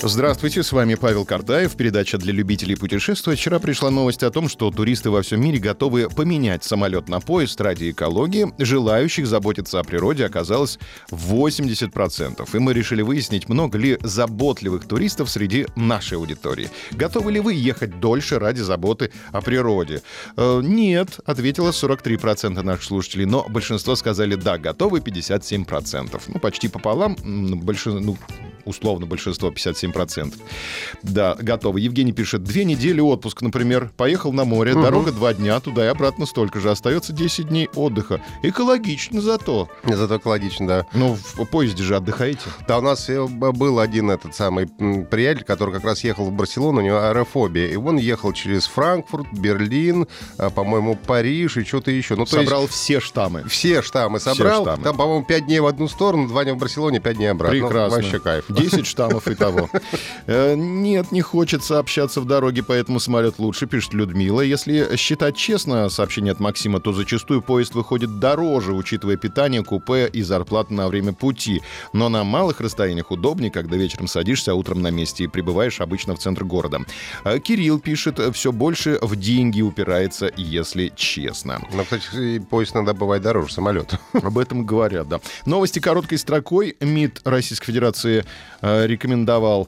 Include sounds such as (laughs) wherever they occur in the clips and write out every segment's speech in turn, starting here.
Здравствуйте, с вами Павел Картаев, передача для любителей путешествовать. Вчера пришла новость о том, что туристы во всем мире готовы поменять самолет на поезд ради экологии. Желающих заботиться о природе оказалось 80%. И мы решили выяснить, много ли заботливых туристов среди нашей аудитории. Готовы ли вы ехать дольше ради заботы о природе? Э, нет, ответило 43% наших слушателей, но большинство сказали да, готовы 57%. Ну, почти пополам, большинство, ну, условно большинство, 57%. Да, готово. Евгений пишет, две недели отпуск, например. Поехал на море, угу. дорога два дня, туда и обратно столько же. Остается 10 дней отдыха. Экологично зато. Зато экологично, да. Ну, в поезде же отдыхаете. Да, у нас э, был один этот самый приятель, который как раз ехал в Барселону, у него аэрофобия. И он ехал через Франкфурт, Берлин, а, по-моему, Париж и что-то еще. Ну, собрал есть, все штаммы. Все штаммы собрал. Все штаммы. Там, по-моему, 5 дней в одну сторону, 2 дня в Барселоне, 5 дней обратно. Ну, Прекрасно. Ну, вообще кайф. 10 штаммов и того. (laughs) Э, нет, не хочется общаться в дороге, поэтому самолет лучше, пишет Людмила. Если считать честно, сообщение от Максима, то зачастую поезд выходит дороже, учитывая питание, купе и зарплату на время пути. Но на малых расстояниях удобнее, когда вечером садишься, а утром на месте и прибываешь обычно в центр города. Э, Кирилл пишет, все больше в деньги упирается, если честно. Но, кстати, поезд надо бывает дороже самолета. (laughs) Об этом говорят, да. Новости короткой строкой. МИД Российской Федерации Э, рекомендовал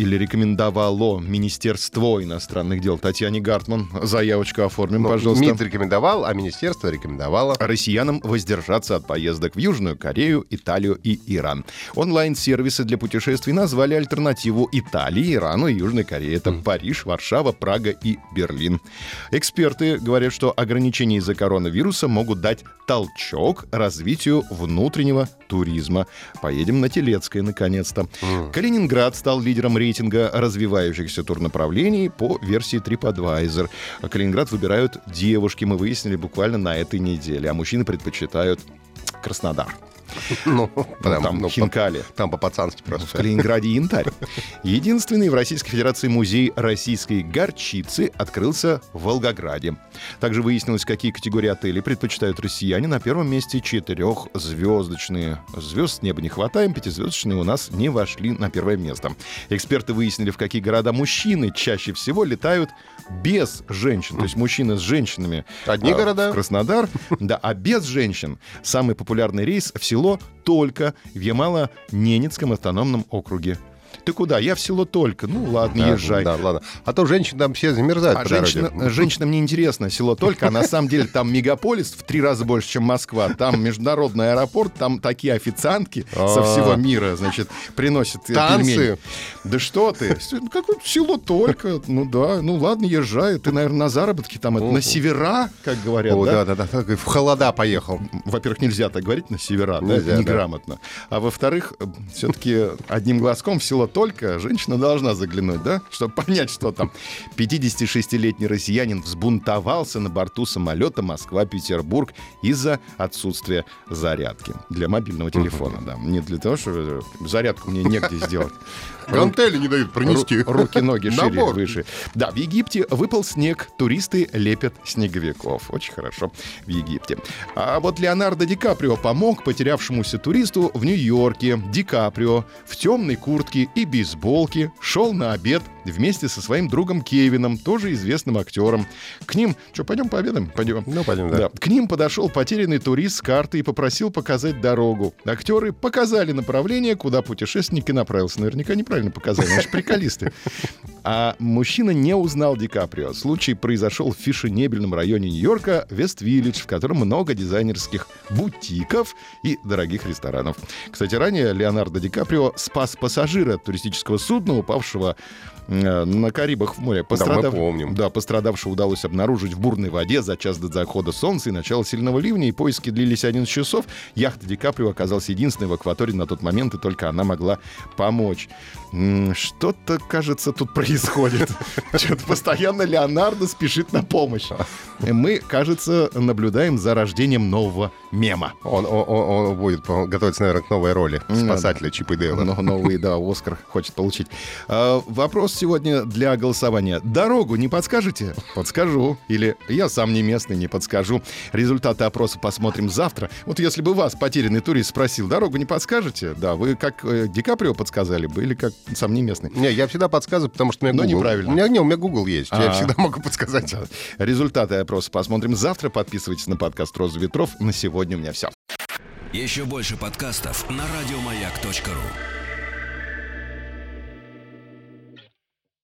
или рекомендовало Министерство иностранных дел Татьяне Гартман. Заявочку оформим, ну, пожалуйста. МИД рекомендовал, а Министерство рекомендовало. Россиянам воздержаться от поездок в Южную Корею, Италию и Иран. Онлайн-сервисы для путешествий назвали альтернативу Италии, Ирану и Южной Корее. Это mm. Париж, Варшава, Прага и Берлин. Эксперты говорят, что ограничения из-за коронавируса могут дать толчок развитию внутреннего туризма. Поедем на Телецкое, наконец-то. Mm. Калининград стал лидером рейтинга развивающихся турнаправлений по версии TripAdvisor. Калининград выбирают девушки, мы выяснили буквально на этой неделе, а мужчины предпочитают Краснодар. (laughs) Ну, прям, там ну, хинкали. Там по-пацански просто. В Калининграде янтарь. Единственный в Российской Федерации музей российской горчицы открылся в Волгограде. Также выяснилось, какие категории отелей предпочитают россияне. На первом месте четырехзвездочные. Звезд с неба не хватаем, пятизвездочные у нас не вошли на первое место. Эксперты выяснили, в какие города мужчины чаще всего летают без женщин. То есть мужчины с женщинами. Одни а, города? Краснодар. Да, а без женщин. Самый популярный рейс в село только в Ямало-Ненецком автономном округе ты куда? Я в село только. Ну, ладно, да, езжай. Да, ладно. А то женщины там все замерзают а по женщина, дороге. Женщинам не интересно село только, а на самом деле там мегаполис в три раза больше, чем Москва. Там международный аэропорт, там такие официантки со всего мира, значит, приносят пельмени. Да что ты? Какое село только. Ну да, ну ладно, езжай. Ты, наверное, на заработки там, на севера, как говорят, да? Да, да, да. В холода поехал. Во-первых, нельзя так говорить на севера, да, неграмотно. А во-вторых, все-таки одним глазком в село только, женщина должна заглянуть, да, чтобы понять, что там. 56-летний россиянин взбунтовался на борту самолета Москва-Петербург из-за отсутствия зарядки для мобильного телефона, да. Не для того, что зарядку мне негде сделать. (laughs) Гантели не дают пронести. Руки, ноги шире, выше. Да, в Египте выпал снег, туристы лепят снеговиков. Очень хорошо в Египте. А вот Леонардо Ди Каприо помог потерявшемуся туристу в Нью-Йорке. Ди Каприо в темной куртке и бейсболке шел на обед вместе со своим другом Кевином, тоже известным актером. К ним... Что, пойдем пообедаем? Пойдем. Ну, пойдем, да. да. К ним подошел потерянный турист с картой и попросил показать дорогу. Актеры показали направление, куда путешественник и направился. Наверняка неправильно показали, они же приколисты. А мужчина не узнал Ди Каприо. Случай произошел в фешенебельном районе Нью-Йорка, Вест-Виллидж, в котором много дизайнерских бутиков и дорогих ресторанов. Кстати, ранее Леонардо Ди Каприо спас пассажира туристического судна, упавшего Э, на Карибах в море. Пострадав... Да, мы помним. Да, пострадавшего удалось обнаружить в бурной воде за час до захода солнца и начала сильного ливня, и поиски длились 11 часов. Яхта Ди Каприо оказалась единственной в акватории на тот момент, и только она могла помочь. Что-то, кажется, тут происходит. (laughs) Что-то постоянно Леонардо спешит на помощь. (laughs) Мы, кажется, наблюдаем за рождением нового мема. Он, он, он- будет готовиться, наверное, к новой роли спасателя Чипа и Дейла. Но- Новый, да, Оскар хочет получить. А, вопрос сегодня для голосования. Дорогу не подскажете? Подскажу. Или я сам не местный, не подскажу. Результаты опроса посмотрим завтра. Вот если бы вас, потерянный турист, спросил, дорогу не подскажете? Да, вы как э, Ди Каприо подсказали бы или как сам не местный? Не, я всегда подсказываю, потому что у меня Но Google. неправильно. У меня, не, у меня Google есть. Я А. всегда могу подсказать. (laughs) Да. Результаты опроса посмотрим завтра. Подписывайтесь на подкаст «Роза ветров». На сегодня у меня все. Еще больше подкастов на радиомаяк.ру.